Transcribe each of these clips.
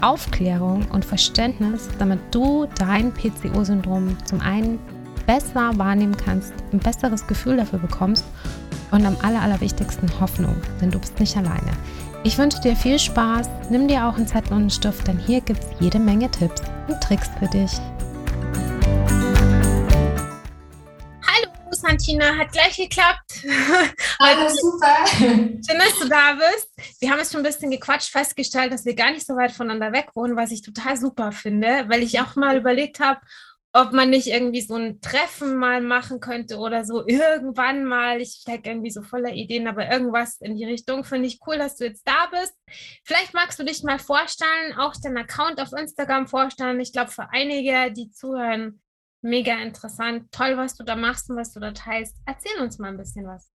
Aufklärung und Verständnis, damit du dein PCO-Syndrom zum einen besser wahrnehmen kannst, ein besseres Gefühl dafür bekommst und am aller, allerwichtigsten Hoffnung, denn du bist nicht alleine. Ich wünsche dir viel Spaß, nimm dir auch einen Zettel und einen Stift, denn hier gibt es jede Menge Tipps und Tricks für dich. Santina, hat gleich geklappt. Hallo, super. Schön, dass du da bist. Wir haben jetzt schon ein bisschen gequatscht, festgestellt, dass wir gar nicht so weit voneinander weg wohnen, was ich total super finde, weil ich auch mal überlegt habe, ob man nicht irgendwie so ein Treffen mal machen könnte oder so irgendwann mal. Ich stecke irgendwie so voller Ideen, aber irgendwas in die Richtung finde ich cool, dass du jetzt da bist. Vielleicht magst du dich mal vorstellen, auch deinen Account auf Instagram vorstellen. Ich glaube, für einige, die zuhören, mega interessant. Toll, was du da machst und was du da teilst. Erzähl uns mal ein bisschen was.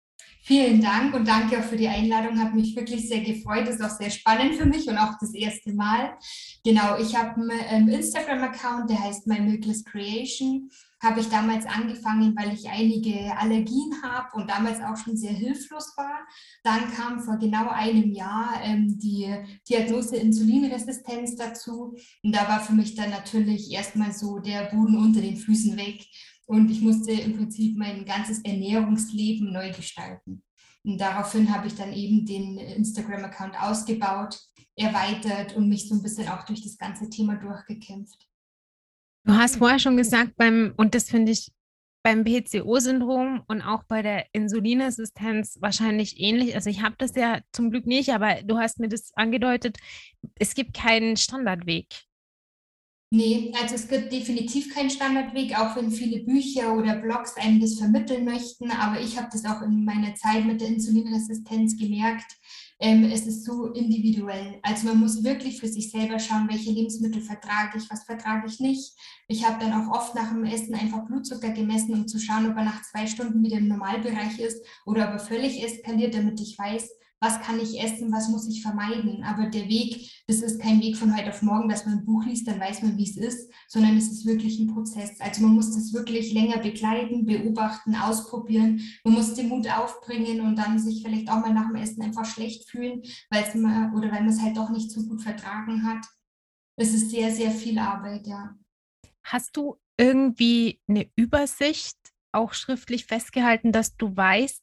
Vielen Dank und danke auch für die Einladung. Hat mich wirklich sehr gefreut. Ist auch sehr spannend für mich und auch das erste Mal. Genau, ich habe einen Instagram-Account, der heißt My Milkless Creation habe ich damals angefangen, weil ich einige Allergien habe und damals auch schon sehr hilflos war. Dann kam vor genau einem Jahr ähm, die Diagnose Insulinresistenz dazu. Und da war für mich dann natürlich erstmal so der Boden unter den Füßen weg. Und ich musste im Prinzip mein ganzes Ernährungsleben neu gestalten. Und daraufhin habe ich dann eben den Instagram-Account ausgebaut, erweitert und mich so ein bisschen auch durch das ganze Thema durchgekämpft. Du hast vorher schon gesagt, beim, und das finde ich beim PCO-Syndrom und auch bei der Insulinresistenz wahrscheinlich ähnlich. Also ich habe das ja zum Glück nicht, aber du hast mir das angedeutet, es gibt keinen Standardweg. Nee, also es gibt definitiv keinen Standardweg, auch wenn viele Bücher oder Blogs einem das vermitteln möchten. Aber ich habe das auch in meiner Zeit mit der Insulinresistenz gemerkt, ähm, es ist so individuell. Also man muss wirklich für sich selber schauen, welche Lebensmittel vertrage ich, was vertrage ich nicht. Ich habe dann auch oft nach dem Essen einfach Blutzucker gemessen, um zu schauen, ob er nach zwei Stunden wieder im Normalbereich ist oder ob er völlig eskaliert, damit ich weiß, was kann ich essen, was muss ich vermeiden. Aber der Weg, das ist kein Weg von heute auf morgen, dass man ein Buch liest, dann weiß man, wie es ist, sondern es ist wirklich ein Prozess. Also man muss das wirklich länger begleiten, beobachten, ausprobieren. Man muss den Mut aufbringen und dann sich vielleicht auch mal nach dem Essen einfach schlecht fühlen, weil es mal, oder weil man es halt doch nicht so gut vertragen hat. Es ist sehr, sehr viel Arbeit, ja. Hast du irgendwie eine Übersicht auch schriftlich festgehalten, dass du weißt,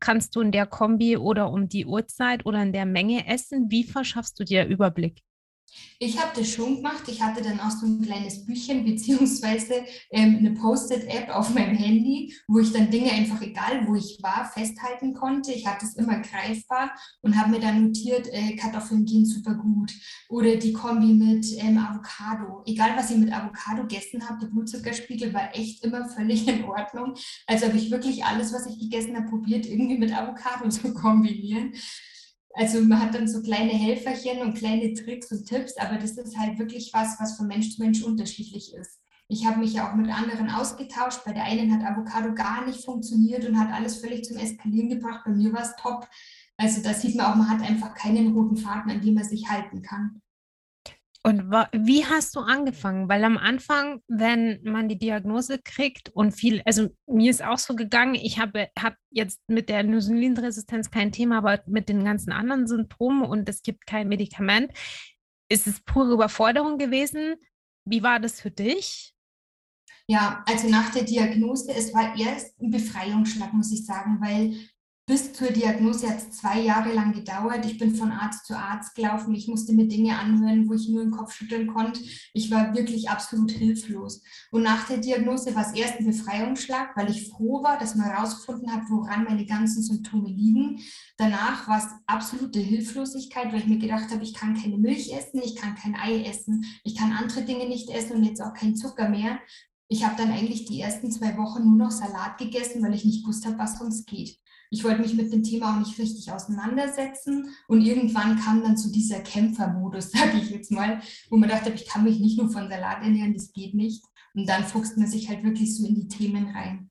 kannst du in der Kombi oder um die Uhrzeit oder in der Menge essen? Wie verschaffst du dir Überblick? Ich habe das schon gemacht. Ich hatte dann auch so ein kleines Büchchen beziehungsweise ähm, eine Post-it-App auf meinem Handy, wo ich dann Dinge einfach, egal wo ich war, festhalten konnte. Ich hatte es immer greifbar und habe mir dann notiert, äh, Kartoffeln gehen super gut oder die Kombi mit ähm, Avocado. Egal, was ich mit Avocado gegessen habe, der Blutzuckerspiegel war echt immer völlig in Ordnung. Also habe ich wirklich alles, was ich gegessen habe, probiert, irgendwie mit Avocado zu kombinieren. Also man hat dann so kleine Helferchen und kleine Tricks und Tipps, aber das ist halt wirklich was, was von Mensch zu Mensch unterschiedlich ist. Ich habe mich ja auch mit anderen ausgetauscht. Bei der einen hat Avocado gar nicht funktioniert und hat alles völlig zum Eskalieren gebracht. Bei mir war es top. Also da sieht man auch, man hat einfach keinen roten Faden, an dem man sich halten kann. Und wie hast du angefangen? Weil am Anfang, wenn man die Diagnose kriegt und viel, also mir ist auch so gegangen, ich habe hab jetzt mit der Insulinresistenz kein Thema, aber mit den ganzen anderen Symptomen und es gibt kein Medikament, ist es pure Überforderung gewesen. Wie war das für dich? Ja, also nach der Diagnose, es war erst ein Befreiungsschlag, muss ich sagen, weil bis zur Diagnose hat es zwei Jahre lang gedauert. Ich bin von Arzt zu Arzt gelaufen. Ich musste mir Dinge anhören, wo ich nur den Kopf schütteln konnte. Ich war wirklich absolut hilflos. Und nach der Diagnose war es erst ein Befreiungsschlag, weil ich froh war, dass man herausgefunden hat, woran meine ganzen Symptome liegen. Danach war es absolute Hilflosigkeit, weil ich mir gedacht habe, ich kann keine Milch essen, ich kann kein Ei essen, ich kann andere Dinge nicht essen und jetzt auch kein Zucker mehr. Ich habe dann eigentlich die ersten zwei Wochen nur noch Salat gegessen, weil ich nicht gewusst habe, was sonst geht. Ich wollte mich mit dem Thema auch nicht richtig auseinandersetzen. Und irgendwann kam dann so dieser Kämpfermodus, sage ich jetzt mal, wo man dachte, ich kann mich nicht nur von Salat ernähren, das geht nicht. Und dann fuchst man sich halt wirklich so in die Themen rein.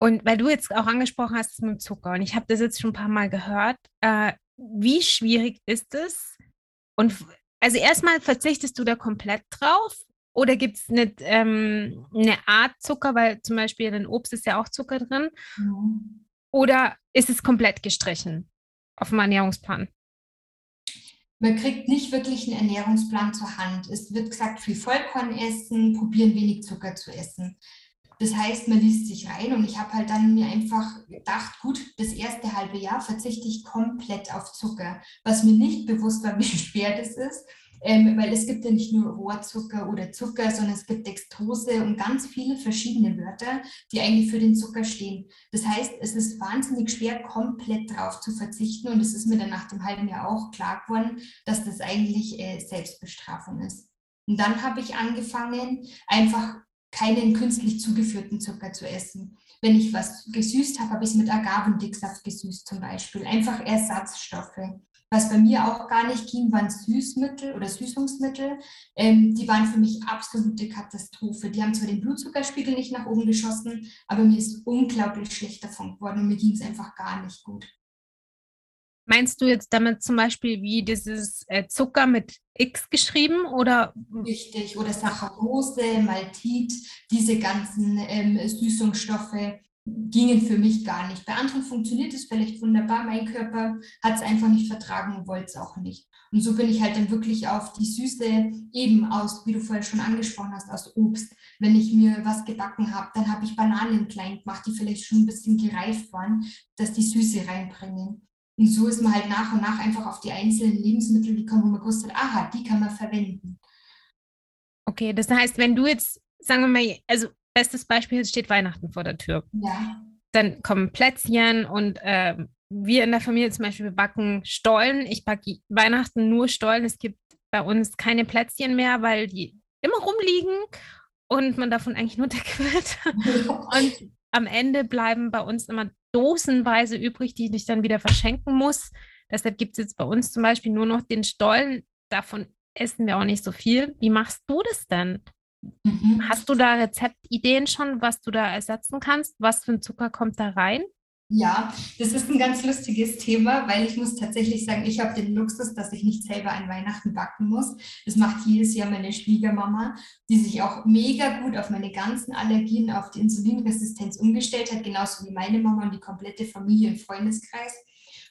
Und weil du jetzt auch angesprochen hast mit dem Zucker, und ich habe das jetzt schon ein paar Mal gehört, äh, wie schwierig ist es? Und also erstmal verzichtest du da komplett drauf oder gibt es eine, ähm, eine Art Zucker, weil zum Beispiel in Obst ist ja auch Zucker drin? Mhm. Oder ist es komplett gestrichen auf dem Ernährungsplan? Man kriegt nicht wirklich einen Ernährungsplan zur Hand. Es wird gesagt, viel Vollkorn essen, probieren wenig Zucker zu essen. Das heißt, man liest sich rein und ich habe halt dann mir einfach gedacht, gut, das erste halbe Jahr verzichte ich komplett auf Zucker. Was mir nicht bewusst war, wie schwer das ist, ähm, weil es gibt ja nicht nur Rohrzucker oder Zucker, sondern es gibt Dextrose und ganz viele verschiedene Wörter, die eigentlich für den Zucker stehen. Das heißt, es ist wahnsinnig schwer, komplett drauf zu verzichten und es ist mir dann nach dem halben Jahr auch klar geworden, dass das eigentlich äh, Selbstbestrafung ist. Und dann habe ich angefangen, einfach keinen künstlich zugeführten Zucker zu essen. Wenn ich was gesüßt habe, habe ich es mit Agavendicksaft gesüßt zum Beispiel. Einfach Ersatzstoffe. Was bei mir auch gar nicht ging, waren Süßmittel oder Süßungsmittel. Ähm, die waren für mich absolute Katastrophe. Die haben zwar den Blutzuckerspiegel nicht nach oben geschossen, aber mir ist unglaublich schlecht davon geworden und mir ging es einfach gar nicht gut. Meinst du jetzt damit zum Beispiel wie dieses äh, Zucker mit X geschrieben oder? Richtig, oder Saccharose, Maltit, diese ganzen ähm, Süßungsstoffe gingen für mich gar nicht. Bei anderen funktioniert es vielleicht wunderbar. Mein Körper hat es einfach nicht vertragen und wollte es auch nicht. Und so bin ich halt dann wirklich auf die Süße eben aus, wie du vorher schon angesprochen hast, aus Obst. Wenn ich mir was gebacken habe, dann habe ich Bananen klein gemacht, die vielleicht schon ein bisschen gereift waren, dass die Süße reinbringen. Und so ist man halt nach und nach einfach auf die einzelnen Lebensmittel gekommen, wo man gewusst hat, aha, die kann man verwenden. Okay, das heißt, wenn du jetzt, sagen wir mal, also bestes Beispiel, es steht Weihnachten vor der Tür. Ja. Dann kommen Plätzchen und äh, wir in der Familie zum Beispiel backen Stollen. Ich backe Weihnachten nur Stollen. Es gibt bei uns keine Plätzchen mehr, weil die immer rumliegen und man davon eigentlich nur dick wird. und am Ende bleiben bei uns immer dosenweise übrig, die ich dann wieder verschenken muss. Deshalb gibt es jetzt bei uns zum Beispiel nur noch den Stollen. Davon essen wir auch nicht so viel. Wie machst du das denn? Mhm. Hast du da Rezeptideen schon, was du da ersetzen kannst? Was für ein Zucker kommt da rein? Ja, das ist ein ganz lustiges Thema, weil ich muss tatsächlich sagen, ich habe den Luxus, dass ich nicht selber an Weihnachten backen muss. Das macht jedes Jahr meine Schwiegermama, die sich auch mega gut auf meine ganzen Allergien, auf die Insulinresistenz umgestellt hat, genauso wie meine Mama und die komplette Familie und Freundeskreis.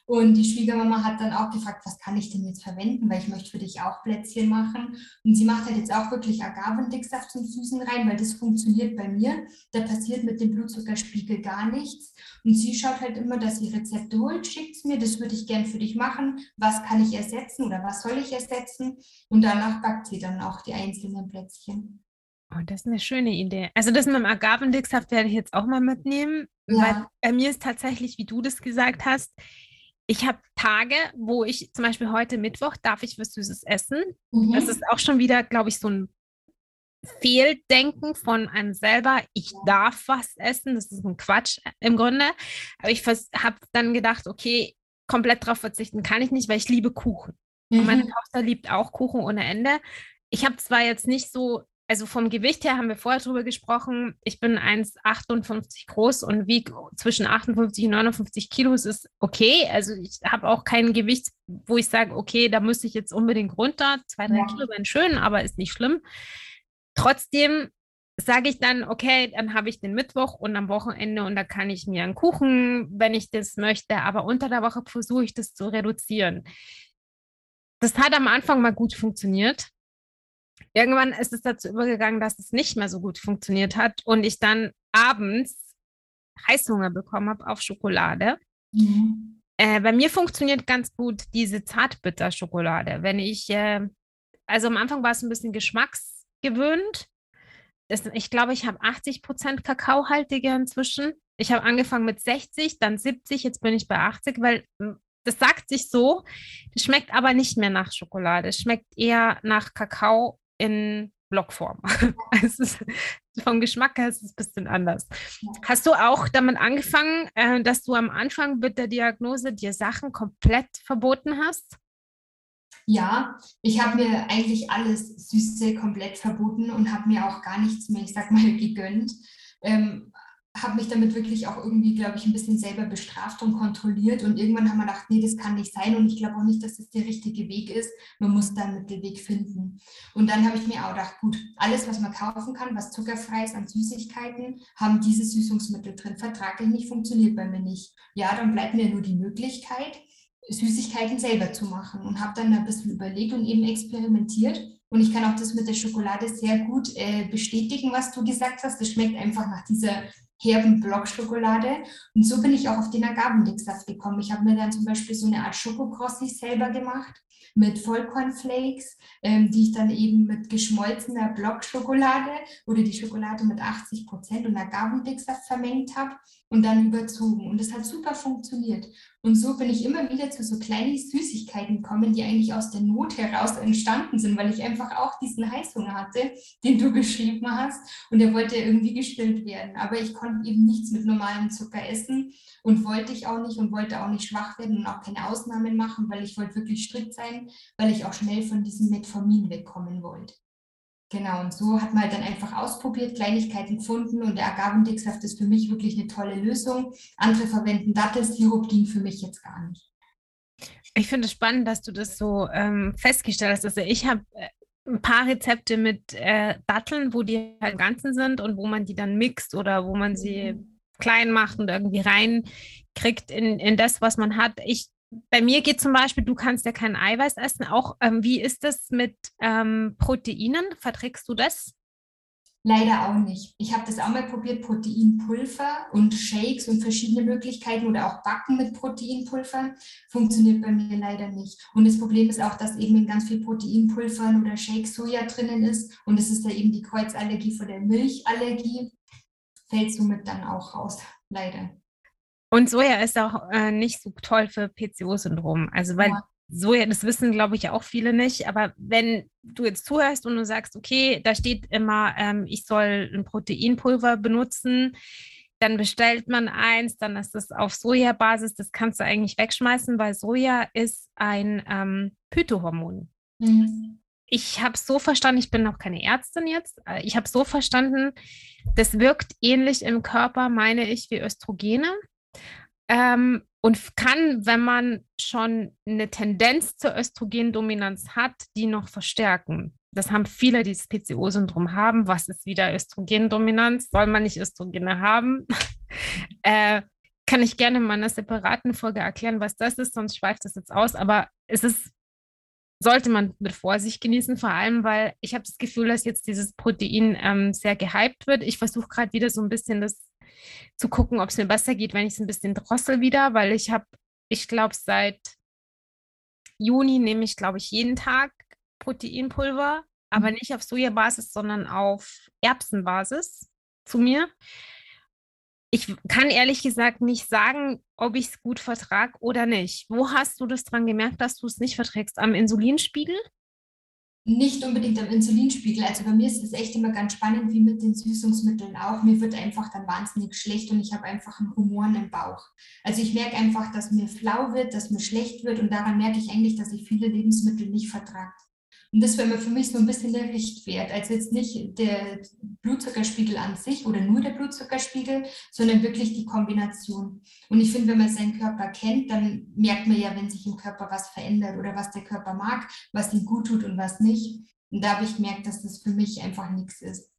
Und die Schwiegermama hat dann auch gefragt, was kann ich denn jetzt verwenden, weil ich möchte für dich auch Plätzchen machen. Und sie macht halt jetzt auch wirklich Agavendicksaft zum Süßen rein, weil das funktioniert bei mir. Da passiert mit dem Blutzuckerspiegel gar nichts. Und sie schaut halt immer, dass sie Rezepte holt, schickt es mir, das würde ich gern für dich machen. Was kann ich ersetzen oder was soll ich ersetzen? Und danach backt sie dann auch die einzelnen Plätzchen. Oh, das ist eine schöne Idee. Also das mit dem Agavendicksaft werde ich jetzt auch mal mitnehmen, ja. weil bei mir ist tatsächlich, wie du das gesagt hast, ich habe Tage, wo ich zum Beispiel heute Mittwoch darf ich was Süßes essen. Mhm. Das ist auch schon wieder, glaube ich, so ein Fehldenken von einem selber. Ich darf was essen. Das ist ein Quatsch im Grunde. Aber ich habe dann gedacht, okay, komplett darauf verzichten kann ich nicht, weil ich liebe Kuchen. Mhm. Und meine mhm. Tochter liebt auch Kuchen ohne Ende. Ich habe zwar jetzt nicht so also vom Gewicht her haben wir vorher drüber gesprochen. Ich bin 1,58 groß und wiege zwischen 58 und 59 Kilo. Es ist okay. Also ich habe auch kein Gewicht, wo ich sage, okay, da müsste ich jetzt unbedingt runter. Zwei, drei ja. Kilo wären schön, aber ist nicht schlimm. Trotzdem sage ich dann, okay, dann habe ich den Mittwoch und am Wochenende und da kann ich mir einen Kuchen, wenn ich das möchte. Aber unter der Woche versuche ich das zu reduzieren. Das hat am Anfang mal gut funktioniert Irgendwann ist es dazu übergegangen, dass es nicht mehr so gut funktioniert hat und ich dann abends Heißhunger bekommen habe auf Schokolade. Mhm. Äh, bei mir funktioniert ganz gut diese Zartbitterschokolade. Wenn ich, äh, also am Anfang war es ein bisschen geschmacksgewöhnt. Das, ich glaube, ich habe 80 Prozent Kakaohaltige inzwischen. Ich habe angefangen mit 60, dann 70, jetzt bin ich bei 80, weil hm, das sagt sich so. Das schmeckt aber nicht mehr nach Schokolade. Es schmeckt eher nach Kakao in Blockform. ist, vom Geschmack her ist es ein bisschen anders. Hast du auch damit angefangen, äh, dass du am Anfang mit der Diagnose dir Sachen komplett verboten hast? Ja, ich habe mir eigentlich alles Süße komplett verboten und habe mir auch gar nichts mehr, ich sag mal, gegönnt. Ähm, habe mich damit wirklich auch irgendwie, glaube ich, ein bisschen selber bestraft und kontrolliert. Und irgendwann haben wir gedacht, nee, das kann nicht sein. Und ich glaube auch nicht, dass das der richtige Weg ist. Man muss da einen Mittelweg finden. Und dann habe ich mir auch gedacht, gut, alles, was man kaufen kann, was zuckerfrei ist an Süßigkeiten, haben diese Süßungsmittel drin. Vertraglich nicht, funktioniert bei mir nicht. Ja, dann bleibt mir nur die Möglichkeit, Süßigkeiten selber zu machen. Und habe dann ein bisschen überlegt und eben experimentiert. Und ich kann auch das mit der Schokolade sehr gut äh, bestätigen, was du gesagt hast. Das schmeckt einfach nach dieser herben Blockschokolade. Und so bin ich auch auf den Agavendicksaft gekommen. Ich habe mir dann zum Beispiel so eine Art Schokokrossi selber gemacht mit Vollkornflakes, ähm, die ich dann eben mit geschmolzener Blockschokolade oder die Schokolade mit 80 Prozent und Agavendicksaft vermengt habe und dann überzogen. Und das hat super funktioniert. Und so bin ich immer wieder zu so kleinen Süßigkeiten gekommen, die eigentlich aus der Not heraus entstanden sind, weil ich einfach auch diesen Heißhunger hatte, den du beschrieben hast. Und der wollte irgendwie gestillt werden. Aber ich konnte eben nichts mit normalem Zucker essen und wollte ich auch nicht und wollte auch nicht schwach werden und auch keine Ausnahmen machen, weil ich wollte wirklich strikt sein, weil ich auch schnell von diesem Metformin wegkommen wollte. Genau, und so hat man halt dann einfach ausprobiert, Kleinigkeiten gefunden und der Agavendicksaft ist für mich wirklich eine tolle Lösung. Andere verwenden Dattelsirup, ging für mich jetzt gar nicht. Ich finde es spannend, dass du das so ähm, festgestellt hast. Also ich habe äh, ein paar Rezepte mit äh, Datteln, wo die halt ganzen sind und wo man die dann mixt oder wo man sie mhm. klein macht und irgendwie reinkriegt in, in das, was man hat. Ich bei mir geht zum Beispiel, du kannst ja kein Eiweiß essen. Auch ähm, wie ist das mit ähm, Proteinen? Verträgst du das? Leider auch nicht. Ich habe das auch mal probiert, Proteinpulver und Shakes und verschiedene Möglichkeiten oder auch Backen mit Proteinpulver. Funktioniert bei mir leider nicht. Und das Problem ist auch, dass eben in ganz viel Proteinpulvern oder Shakes Soja drinnen ist. Und es ist ja eben die Kreuzallergie vor der Milchallergie. Fällt somit dann auch raus, leider. Und Soja ist auch äh, nicht so toll für PCO-Syndrom. Also weil ja. Soja, das wissen, glaube ich, auch viele nicht. Aber wenn du jetzt zuhörst und du sagst, okay, da steht immer, ähm, ich soll ein Proteinpulver benutzen, dann bestellt man eins, dann ist das auf Sojabasis, das kannst du eigentlich wegschmeißen, weil Soja ist ein ähm, Phytohormon. Mhm. Ich habe so verstanden, ich bin noch keine Ärztin jetzt, äh, ich habe so verstanden, das wirkt ähnlich im Körper, meine ich, wie Östrogene. Ähm, und kann, wenn man schon eine Tendenz zur Östrogendominanz hat, die noch verstärken. Das haben viele, die das PCO-Syndrom haben. Was ist wieder Östrogendominanz? Soll man nicht Östrogene haben? äh, kann ich gerne in meiner separaten Folge erklären, was das ist, sonst schweift das jetzt aus. Aber es ist, sollte man mit Vorsicht genießen, vor allem, weil ich habe das Gefühl, dass jetzt dieses Protein ähm, sehr gehypt wird. Ich versuche gerade wieder so ein bisschen das zu gucken, ob es mir besser geht, wenn ich es ein bisschen drossel wieder, weil ich habe, ich glaube, seit Juni nehme ich, glaube ich, jeden Tag Proteinpulver, aber mhm. nicht auf Sojabasis, sondern auf Erbsenbasis zu mir. Ich kann ehrlich gesagt nicht sagen, ob ich es gut vertrage oder nicht. Wo hast du das dran gemerkt, dass du es nicht verträgst? Am Insulinspiegel? Nicht unbedingt am Insulinspiegel. Also bei mir ist es echt immer ganz spannend, wie mit den Süßungsmitteln auch. Mir wird einfach dann wahnsinnig schlecht und ich habe einfach einen Humoren im Bauch. Also ich merke einfach, dass mir flau wird, dass mir schlecht wird und daran merke ich eigentlich, dass ich viele Lebensmittel nicht vertrage. Und das wäre für mich so ein bisschen der Richtwert. Also jetzt nicht der Blutzuckerspiegel an sich oder nur der Blutzuckerspiegel, sondern wirklich die Kombination. Und ich finde, wenn man seinen Körper kennt, dann merkt man ja, wenn sich im Körper was verändert oder was der Körper mag, was ihm gut tut und was nicht. Und da habe ich gemerkt, dass das für mich einfach nichts ist.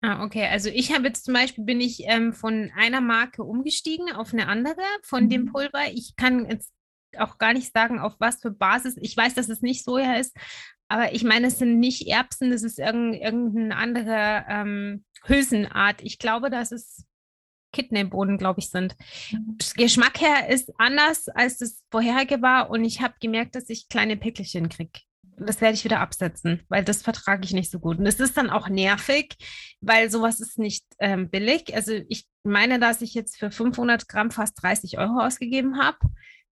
Ah, okay. Also ich habe jetzt zum Beispiel bin ich ähm, von einer Marke umgestiegen auf eine andere von mhm. dem Pulver. Ich kann jetzt auch gar nicht sagen, auf was für Basis. Ich weiß, dass es nicht Soja ist, aber ich meine, es sind nicht Erbsen, das ist irgend, irgendeine andere ähm, Hülsenart. Ich glaube, dass es Kidneybohnen, glaube ich, sind. Mhm. Geschmack her ist anders, als das vorherige war und ich habe gemerkt, dass ich kleine Pickelchen kriege. Das werde ich wieder absetzen, weil das vertrage ich nicht so gut. Und es ist dann auch nervig, weil sowas ist nicht ähm, billig. Also ich meine, dass ich jetzt für 500 Gramm fast 30 Euro ausgegeben habe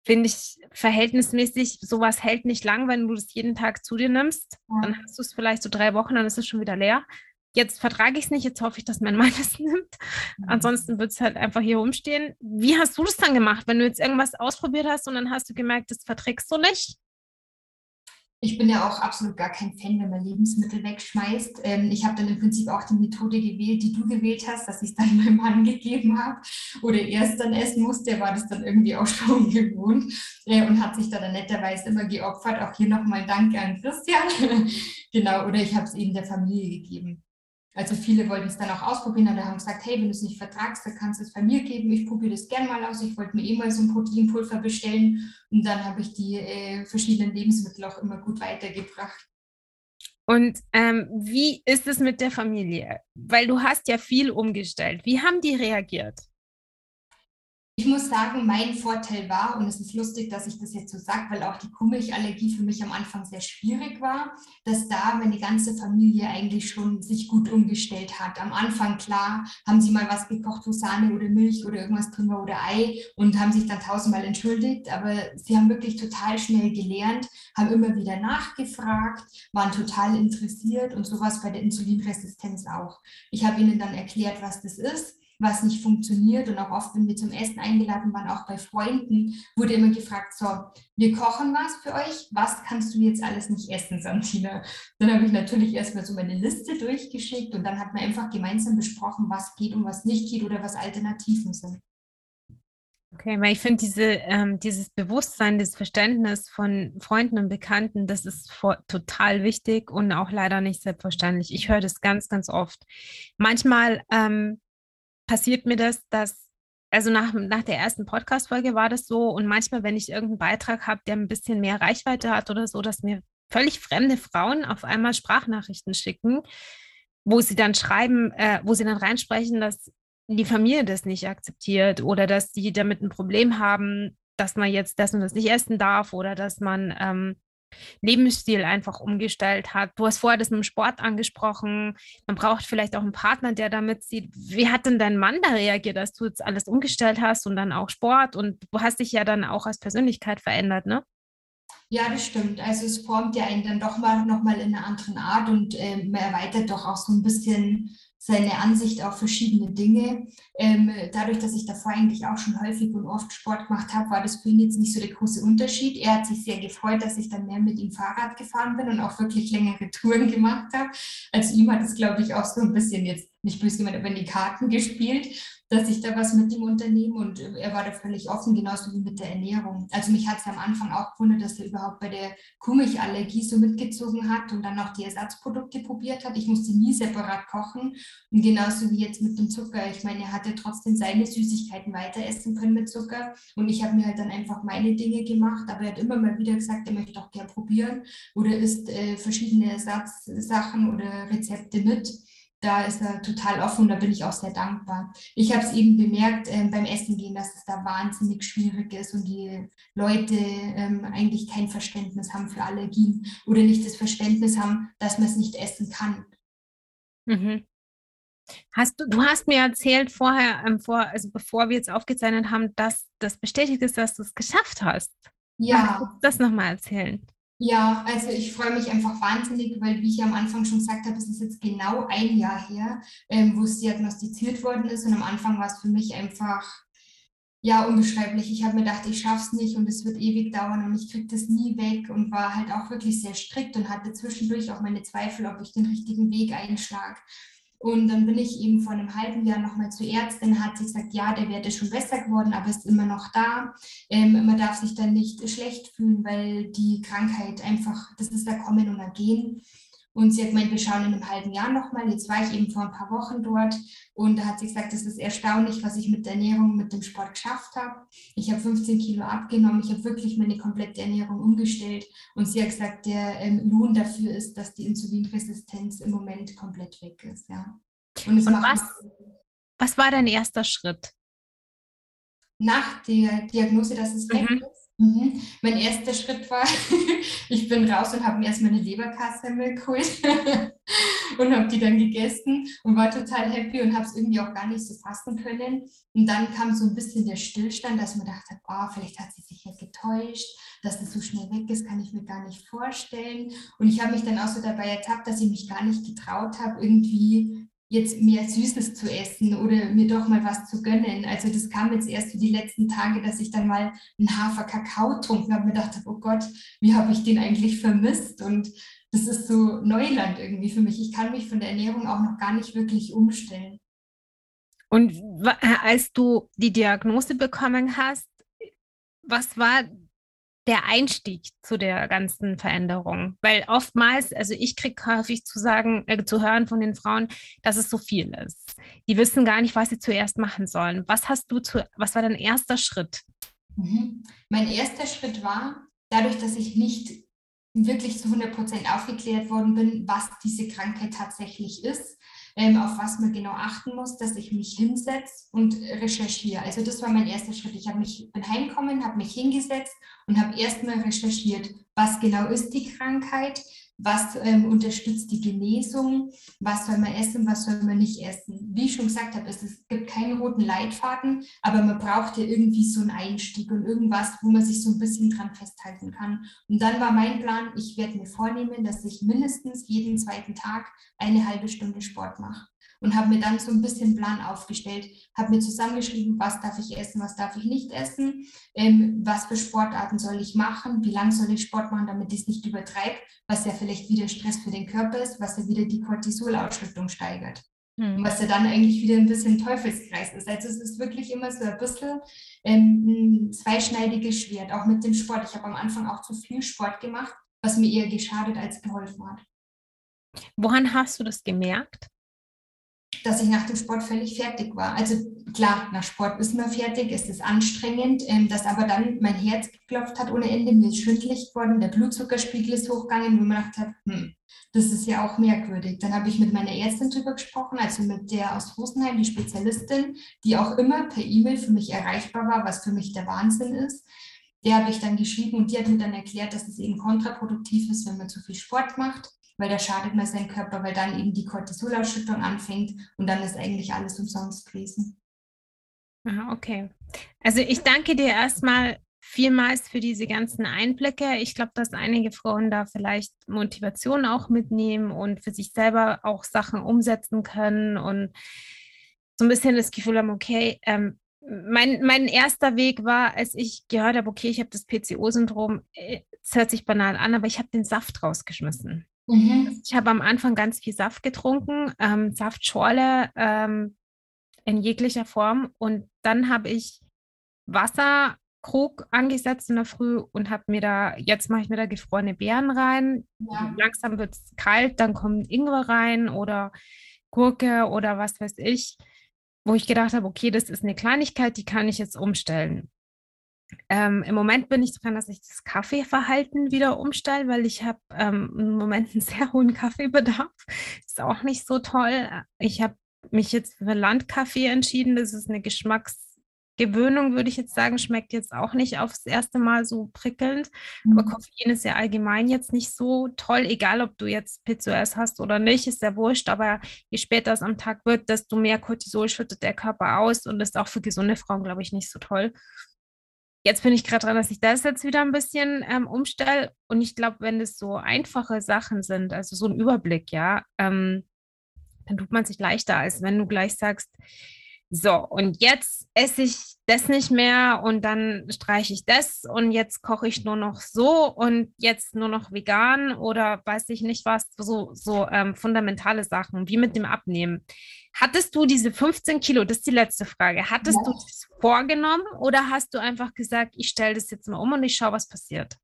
finde ich verhältnismäßig, sowas hält nicht lang, wenn du das jeden Tag zu dir nimmst. Ja. Dann hast du es vielleicht so drei Wochen, dann ist es schon wieder leer. Jetzt vertrage ich es nicht, jetzt hoffe ich, dass mein Mann es nimmt. Mhm. Ansonsten wird es halt einfach hier rumstehen. Wie hast du das dann gemacht, wenn du jetzt irgendwas ausprobiert hast und dann hast du gemerkt, das verträgst du nicht? Ich bin ja auch absolut gar kein Fan, wenn man Lebensmittel wegschmeißt. Ähm, ich habe dann im Prinzip auch die Methode gewählt, die du gewählt hast, dass ich es dann meinem Mann gegeben habe oder er es dann essen musste. Er war das dann irgendwie auch schon gewohnt äh, und hat sich da dann netterweise immer geopfert. Auch hier nochmal Danke an Christian. genau, oder ich habe es eben der Familie gegeben. Also viele wollten es dann auch ausprobieren oder haben gesagt, hey, wenn du es nicht vertragst, dann kannst du es bei mir geben. Ich probiere das gerne mal aus. Ich wollte mir eh mal so ein Proteinpulver bestellen und dann habe ich die äh, verschiedenen Lebensmittel auch immer gut weitergebracht. Und ähm, wie ist es mit der Familie? Weil du hast ja viel umgestellt. Wie haben die reagiert? Ich muss sagen, mein Vorteil war, und es ist lustig, dass ich das jetzt so sage, weil auch die Kuhmilchallergie für mich am Anfang sehr schwierig war, dass da meine ganze Familie eigentlich schon sich gut umgestellt hat. Am Anfang, klar, haben sie mal was gekocht, wo Sahne oder Milch oder irgendwas drin war oder Ei und haben sich dann tausendmal entschuldigt, aber sie haben wirklich total schnell gelernt, haben immer wieder nachgefragt, waren total interessiert und sowas bei der Insulinresistenz auch. Ich habe ihnen dann erklärt, was das ist was nicht funktioniert. Und auch oft, wenn wir zum Essen eingeladen waren, auch bei Freunden, wurde immer gefragt, so, wir kochen was für euch, was kannst du jetzt alles nicht essen, Santina? Dann habe ich natürlich erstmal so meine Liste durchgeschickt und dann hat man einfach gemeinsam besprochen, was geht und was nicht geht oder was Alternativen sind. Okay, weil ich finde, diese, ähm, dieses Bewusstsein, das Verständnis von Freunden und Bekannten, das ist vor, total wichtig und auch leider nicht selbstverständlich. Ich höre das ganz, ganz oft. Manchmal ähm, passiert mir das, dass, also nach, nach der ersten Podcast-Folge war das so und manchmal, wenn ich irgendeinen Beitrag habe, der ein bisschen mehr Reichweite hat oder so, dass mir völlig fremde Frauen auf einmal Sprachnachrichten schicken, wo sie dann schreiben, äh, wo sie dann reinsprechen, dass die Familie das nicht akzeptiert oder dass sie damit ein Problem haben, dass man jetzt das und das nicht essen darf oder dass man ähm, Lebensstil einfach umgestellt hat. Du hast vorher das mit dem Sport angesprochen. Man braucht vielleicht auch einen Partner, der da mitzieht. Wie hat denn dein Mann da reagiert, dass du jetzt alles umgestellt hast und dann auch Sport und du hast dich ja dann auch als Persönlichkeit verändert, ne? Ja, das stimmt. Also es formt ja einen dann doch mal nochmal in einer anderen Art und äh, man erweitert doch auch so ein bisschen seine Ansicht auf verschiedene Dinge. Ähm, dadurch, dass ich davor eigentlich auch schon häufig und oft Sport gemacht habe, war das für ihn jetzt nicht so der große Unterschied. Er hat sich sehr gefreut, dass ich dann mehr mit ihm Fahrrad gefahren bin und auch wirklich längere Touren gemacht habe. Also ihm hat es, glaube ich, auch so ein bisschen jetzt nicht böse gemeint, aber in die Karten gespielt dass ich da was mit dem Unternehmen und er war da völlig offen, genauso wie mit der Ernährung. Also mich hat es am Anfang auch gewundert, dass er überhaupt bei der Kuhmilchallergie so mitgezogen hat und dann noch die Ersatzprodukte probiert hat. Ich musste nie separat kochen und genauso wie jetzt mit dem Zucker. Ich meine, er hatte trotzdem seine Süßigkeiten weiter essen können mit Zucker und ich habe mir halt dann einfach meine Dinge gemacht, aber er hat immer mal wieder gesagt, er möchte auch gerne probieren oder isst äh, verschiedene Ersatzsachen oder Rezepte mit da ist er total offen und da bin ich auch sehr dankbar. Ich habe es eben bemerkt äh, beim Essen gehen, dass es da wahnsinnig schwierig ist und die Leute ähm, eigentlich kein Verständnis haben für Allergien oder nicht das Verständnis haben, dass man es nicht essen kann. Mhm. Hast du, du hast mir erzählt vorher, ähm, vor, also bevor wir jetzt aufgezeichnet haben, dass das bestätigt ist, dass du es geschafft hast. Ja. Kannst du das nochmal erzählen? Ja, also ich freue mich einfach wahnsinnig, weil, wie ich am Anfang schon gesagt habe, es ist jetzt genau ein Jahr her, ähm, wo es diagnostiziert worden ist. Und am Anfang war es für mich einfach, ja, unbeschreiblich. Ich habe mir gedacht, ich schaffe es nicht und es wird ewig dauern und ich kriege das nie weg und war halt auch wirklich sehr strikt und hatte zwischendurch auch meine Zweifel, ob ich den richtigen Weg einschlage. Und dann bin ich eben vor einem halben Jahr nochmal zur Ärztin, hat sie gesagt, ja, der Wert ist schon besser geworden, aber ist immer noch da. Ähm, man darf sich dann nicht schlecht fühlen, weil die Krankheit einfach, das ist da kommen und ergehen. Und sie hat gemeint, wir schauen in einem halben Jahr nochmal. Jetzt war ich eben vor ein paar Wochen dort und da hat sie gesagt, das ist erstaunlich, was ich mit der Ernährung, mit dem Sport geschafft habe. Ich habe 15 Kilo abgenommen. Ich habe wirklich meine komplette Ernährung umgestellt. Und sie hat gesagt, der ähm, Lohn dafür ist, dass die Insulinresistenz im Moment komplett weg ist. Ja. Und, und was, was war dein erster Schritt? Nach der Diagnose, dass es weg mhm. ist? Mhm. Mein erster Schritt war, ich bin raus und habe mir erstmal eine Leberkassemmel geholt und habe die dann gegessen und war total happy und habe es irgendwie auch gar nicht so fassen können. Und dann kam so ein bisschen der Stillstand, dass man dachte, oh, vielleicht hat sie sich ja getäuscht, dass das so schnell weg ist, kann ich mir gar nicht vorstellen. Und ich habe mich dann auch so dabei ertappt, dass ich mich gar nicht getraut habe, irgendwie jetzt mehr Süßes zu essen oder mir doch mal was zu gönnen. Also das kam jetzt erst für die letzten Tage, dass ich dann mal einen Hafer-Kakao trunken habe und mir dachte, oh Gott, wie habe ich den eigentlich vermisst? Und das ist so Neuland irgendwie für mich. Ich kann mich von der Ernährung auch noch gar nicht wirklich umstellen. Und als du die Diagnose bekommen hast, was war der Einstieg zu der ganzen Veränderung. Weil oftmals, also ich kriege häufig zu sagen, äh, zu hören von den Frauen, dass es so viel ist. Die wissen gar nicht, was sie zuerst machen sollen. Was hast du zu, was war dein erster Schritt? Mhm. Mein erster Schritt war, dadurch, dass ich nicht wirklich zu 100 Prozent aufgeklärt worden bin, was diese Krankheit tatsächlich ist, ähm, auf was man genau achten muss, dass ich mich hinsetze und recherchiere. Also das war mein erster Schritt. Ich habe mich bin heimgekommen, habe mich hingesetzt und habe erstmal recherchiert, was genau ist die Krankheit, was ähm, unterstützt die Genesung, was soll man essen, was soll man nicht essen. Wie ich schon gesagt habe, es, es gibt keinen roten Leitfaden, aber man braucht ja irgendwie so einen Einstieg und irgendwas, wo man sich so ein bisschen dran festhalten kann. Und dann war mein Plan, ich werde mir vornehmen, dass ich mindestens jeden zweiten Tag eine halbe Stunde Sport mache und habe mir dann so ein bisschen Plan aufgestellt, habe mir zusammengeschrieben, was darf ich essen, was darf ich nicht essen, ähm, was für Sportarten soll ich machen, wie lange soll ich Sport machen, damit ich es nicht übertreibe, was ja vielleicht wieder Stress für den Körper ist, was ja wieder die Cortisolausschüttung steigert. Mhm. Was ja dann eigentlich wieder ein bisschen Teufelskreis ist. Also es ist wirklich immer so ein bisschen ähm, ein zweischneidiges Schwert, auch mit dem Sport. Ich habe am Anfang auch zu viel Sport gemacht, was mir eher geschadet als geholfen hat. Woran hast du das gemerkt? Dass ich nach dem Sport völlig fertig war. Also klar, nach Sport ist man fertig, es ist anstrengend, ähm, dass aber dann mein Herz geklopft hat ohne Ende, mir ist schwindelig geworden, der Blutzuckerspiegel ist hochgegangen, wo man gedacht hat, hm, das ist ja auch merkwürdig. Dann habe ich mit meiner Ärztin darüber gesprochen, also mit der aus Rosenheim, die Spezialistin, die auch immer per E-Mail für mich erreichbar war, was für mich der Wahnsinn ist. Der habe ich dann geschrieben und die hat mir dann erklärt, dass es eben kontraproduktiv ist, wenn man zu viel Sport macht weil da schadet man seinem Körper, weil dann eben die Cortisolausschüttung anfängt und dann ist eigentlich alles umsonst gewesen. Aha, okay. Also ich danke dir erstmal vielmals für diese ganzen Einblicke. Ich glaube, dass einige Frauen da vielleicht Motivation auch mitnehmen und für sich selber auch Sachen umsetzen können und so ein bisschen das Gefühl haben, okay, ähm, mein, mein erster Weg war, als ich gehört habe, okay, ich habe das PCO-Syndrom, äh, es hört sich banal an, aber ich habe den Saft rausgeschmissen. Mhm. Ich habe am Anfang ganz viel Saft getrunken, ähm, Saftschorle ähm, in jeglicher Form. Und dann habe ich Wasserkrug angesetzt in der Früh und habe mir da, jetzt mache ich mir da gefrorene Beeren rein. Ja. Langsam wird es kalt, dann kommt Ingwer rein oder Gurke oder was weiß ich, wo ich gedacht habe, okay, das ist eine Kleinigkeit, die kann ich jetzt umstellen. Ähm, Im Moment bin ich dran, dass ich das Kaffeeverhalten wieder umstelle, weil ich habe ähm, im Moment einen sehr hohen Kaffeebedarf. Ist auch nicht so toll. Ich habe mich jetzt für Landkaffee entschieden. Das ist eine Geschmacksgewöhnung, würde ich jetzt sagen. Schmeckt jetzt auch nicht aufs erste Mal so prickelnd. Mhm. Aber Koffein ist ja allgemein jetzt nicht so toll, egal ob du jetzt PCOS hast oder nicht, ist ja wurscht. Aber je später es am Tag wird, desto mehr Cortisol schüttet der Körper aus und ist auch für gesunde Frauen, glaube ich, nicht so toll. Jetzt bin ich gerade dran, dass ich das jetzt wieder ein bisschen ähm, umstelle. Und ich glaube, wenn es so einfache Sachen sind, also so ein Überblick, ja, ähm, dann tut man sich leichter, als wenn du gleich sagst, so, und jetzt esse ich das nicht mehr und dann streiche ich das und jetzt koche ich nur noch so und jetzt nur noch vegan oder weiß ich nicht was, so, so ähm, fundamentale Sachen wie mit dem Abnehmen. Hattest du diese 15 Kilo, das ist die letzte Frage, hattest ja. du das vorgenommen oder hast du einfach gesagt, ich stelle das jetzt mal um und ich schaue, was passiert?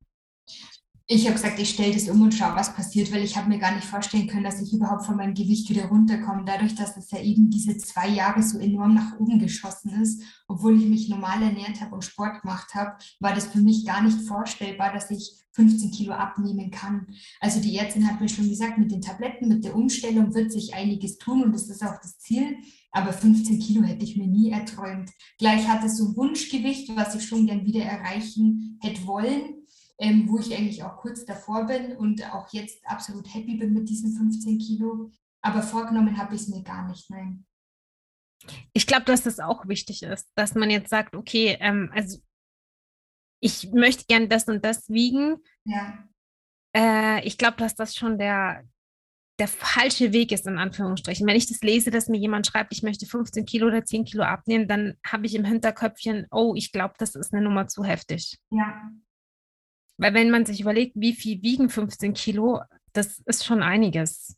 Ich habe gesagt, ich stelle das um und schaue, was passiert, weil ich habe mir gar nicht vorstellen können, dass ich überhaupt von meinem Gewicht wieder runterkomme. Dadurch, dass es ja eben diese zwei Jahre so enorm nach oben geschossen ist, obwohl ich mich normal ernährt habe und Sport gemacht habe, war das für mich gar nicht vorstellbar, dass ich 15 Kilo abnehmen kann. Also die Ärztin hat mir schon gesagt, mit den Tabletten, mit der Umstellung wird sich einiges tun und das ist auch das Ziel. Aber 15 Kilo hätte ich mir nie erträumt. Gleich hatte es so Wunschgewicht, was ich schon gern wieder erreichen hätte wollen ähm, wo ich eigentlich auch kurz davor bin und auch jetzt absolut happy bin mit diesen 15 Kilo. Aber vorgenommen habe ich es mir gar nicht, nein. Ich glaube, dass das auch wichtig ist, dass man jetzt sagt, okay, ähm, also ich möchte gern das und das wiegen. Ja. Äh, ich glaube, dass das schon der, der falsche Weg ist, in Anführungsstrichen. Wenn ich das lese, dass mir jemand schreibt, ich möchte 15 Kilo oder 10 Kilo abnehmen, dann habe ich im Hinterköpfchen, oh, ich glaube, das ist eine Nummer zu heftig. Ja, weil wenn man sich überlegt, wie viel wiegen 15 Kilo, das ist schon einiges.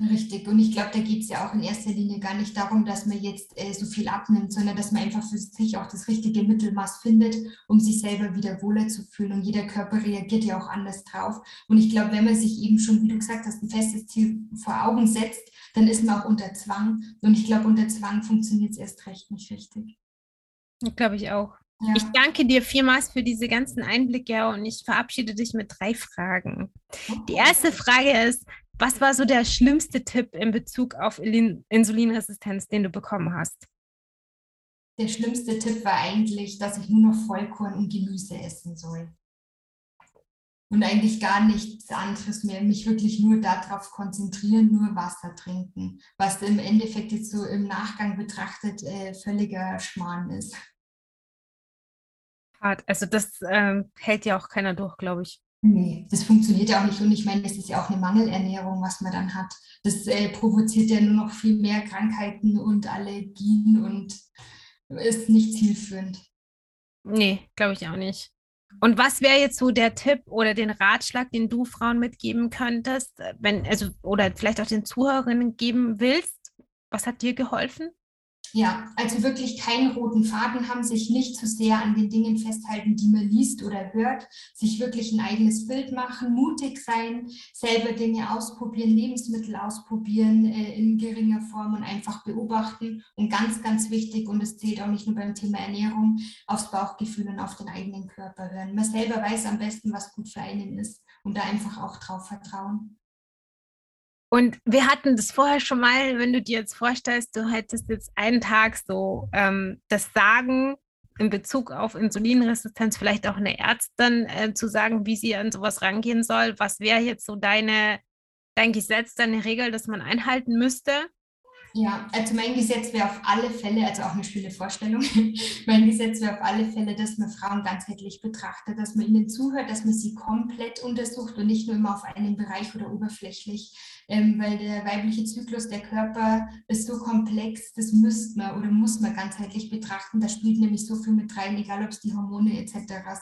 Richtig. Und ich glaube, da geht es ja auch in erster Linie gar nicht darum, dass man jetzt äh, so viel abnimmt, sondern dass man einfach für sich auch das richtige Mittelmaß findet, um sich selber wieder wohler zu fühlen. Und jeder Körper reagiert ja auch anders drauf. Und ich glaube, wenn man sich eben schon, wie du gesagt hast, ein festes Ziel vor Augen setzt, dann ist man auch unter Zwang. Und ich glaube, unter Zwang funktioniert es erst recht nicht richtig. Glaube ich auch. Ja. Ich danke dir vielmals für diese ganzen Einblicke und ich verabschiede dich mit drei Fragen. Die erste Frage ist, was war so der schlimmste Tipp in Bezug auf Insulinresistenz, den du bekommen hast? Der schlimmste Tipp war eigentlich, dass ich nur noch Vollkorn und Gemüse essen soll. Und eigentlich gar nichts anderes mehr, mich wirklich nur darauf konzentrieren, nur Wasser trinken, was im Endeffekt jetzt so im Nachgang betrachtet äh, völliger Schmarrn ist hart. Also das ähm, hält ja auch keiner durch, glaube ich. Nee, das funktioniert ja auch nicht. Und ich meine, das ist ja auch eine Mangelernährung, was man dann hat. Das äh, provoziert ja nur noch viel mehr Krankheiten und Allergien und ist nicht zielführend. Nee, glaube ich auch nicht. Und was wäre jetzt so der Tipp oder den Ratschlag, den du Frauen mitgeben könntest, wenn, also, oder vielleicht auch den Zuhörerinnen geben willst? Was hat dir geholfen? Ja, also wirklich keinen roten Faden haben, sich nicht zu sehr an den Dingen festhalten, die man liest oder hört, sich wirklich ein eigenes Bild machen, mutig sein, selber Dinge ausprobieren, Lebensmittel ausprobieren äh, in geringer Form und einfach beobachten. Und ganz, ganz wichtig, und es zählt auch nicht nur beim Thema Ernährung, aufs Bauchgefühl und auf den eigenen Körper hören. Man selber weiß am besten, was gut für einen ist und da einfach auch drauf vertrauen. Und wir hatten das vorher schon mal, wenn du dir jetzt vorstellst, du hättest jetzt einen Tag so ähm, das Sagen in Bezug auf Insulinresistenz, vielleicht auch eine Ärztin äh, zu sagen, wie sie an sowas rangehen soll. Was wäre jetzt so deine, dein Gesetz, deine Regel, das man einhalten müsste? Ja, also mein Gesetz wäre auf alle Fälle, also auch eine schöne Vorstellung, mein Gesetz wäre auf alle Fälle, dass man Frauen ganzheitlich betrachtet, dass man ihnen zuhört, dass man sie komplett untersucht und nicht nur immer auf einen Bereich oder oberflächlich, ähm, weil der weibliche Zyklus, der Körper ist so komplex, das müsste man oder muss man ganzheitlich betrachten. Da spielt nämlich so viel mit rein, egal ob es die Hormone etc.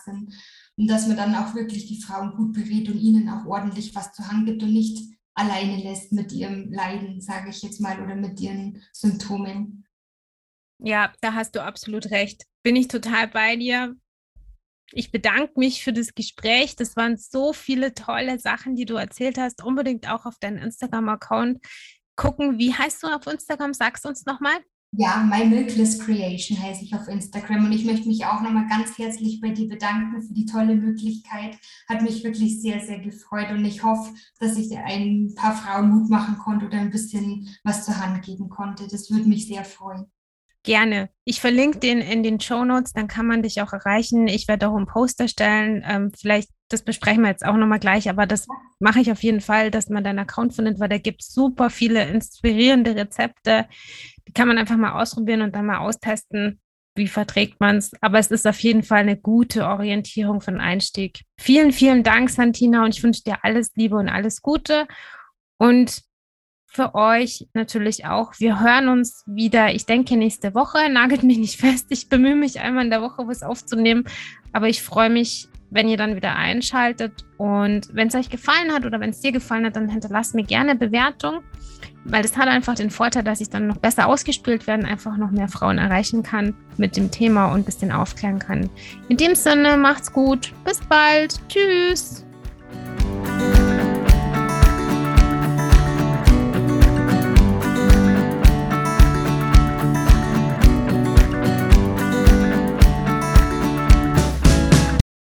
sind. Und dass man dann auch wirklich die Frauen gut berät und ihnen auch ordentlich was zu Hand gibt und nicht alleine lässt mit ihrem Leiden, sage ich jetzt mal, oder mit ihren Symptomen. Ja, da hast du absolut recht. Bin ich total bei dir. Ich bedanke mich für das Gespräch. Das waren so viele tolle Sachen, die du erzählt hast. Unbedingt auch auf deinen Instagram-Account gucken. Wie heißt du auf Instagram? Sagst du uns nochmal? Ja, My Milkless Creation heiße ich auf Instagram und ich möchte mich auch nochmal ganz herzlich bei dir bedanken für die tolle Möglichkeit. Hat mich wirklich sehr, sehr gefreut und ich hoffe, dass ich ein paar Frauen Mut machen konnte oder ein bisschen was zur Hand geben konnte. Das würde mich sehr freuen. Gerne. Ich verlinke den in den Show Notes, dann kann man dich auch erreichen. Ich werde auch einen Poster stellen. Ähm, vielleicht, das besprechen wir jetzt auch nochmal gleich, aber das mache ich auf jeden Fall, dass man deinen Account findet, weil da gibt es super viele inspirierende Rezepte. Die kann man einfach mal ausprobieren und dann mal austesten, wie verträgt man es. Aber es ist auf jeden Fall eine gute Orientierung für den Einstieg. Vielen, vielen Dank, Santina, und ich wünsche dir alles Liebe und alles Gute. Und für euch natürlich auch. Wir hören uns wieder, ich denke, nächste Woche. Nagelt mich nicht fest. Ich bemühe mich einmal in der Woche, was aufzunehmen. Aber ich freue mich, wenn ihr dann wieder einschaltet. Und wenn es euch gefallen hat oder wenn es dir gefallen hat, dann hinterlasst mir gerne Bewertung, weil das hat einfach den Vorteil, dass ich dann noch besser ausgespielt werden, einfach noch mehr Frauen erreichen kann mit dem Thema und ein bisschen aufklären kann. In dem Sinne, macht's gut. Bis bald. Tschüss.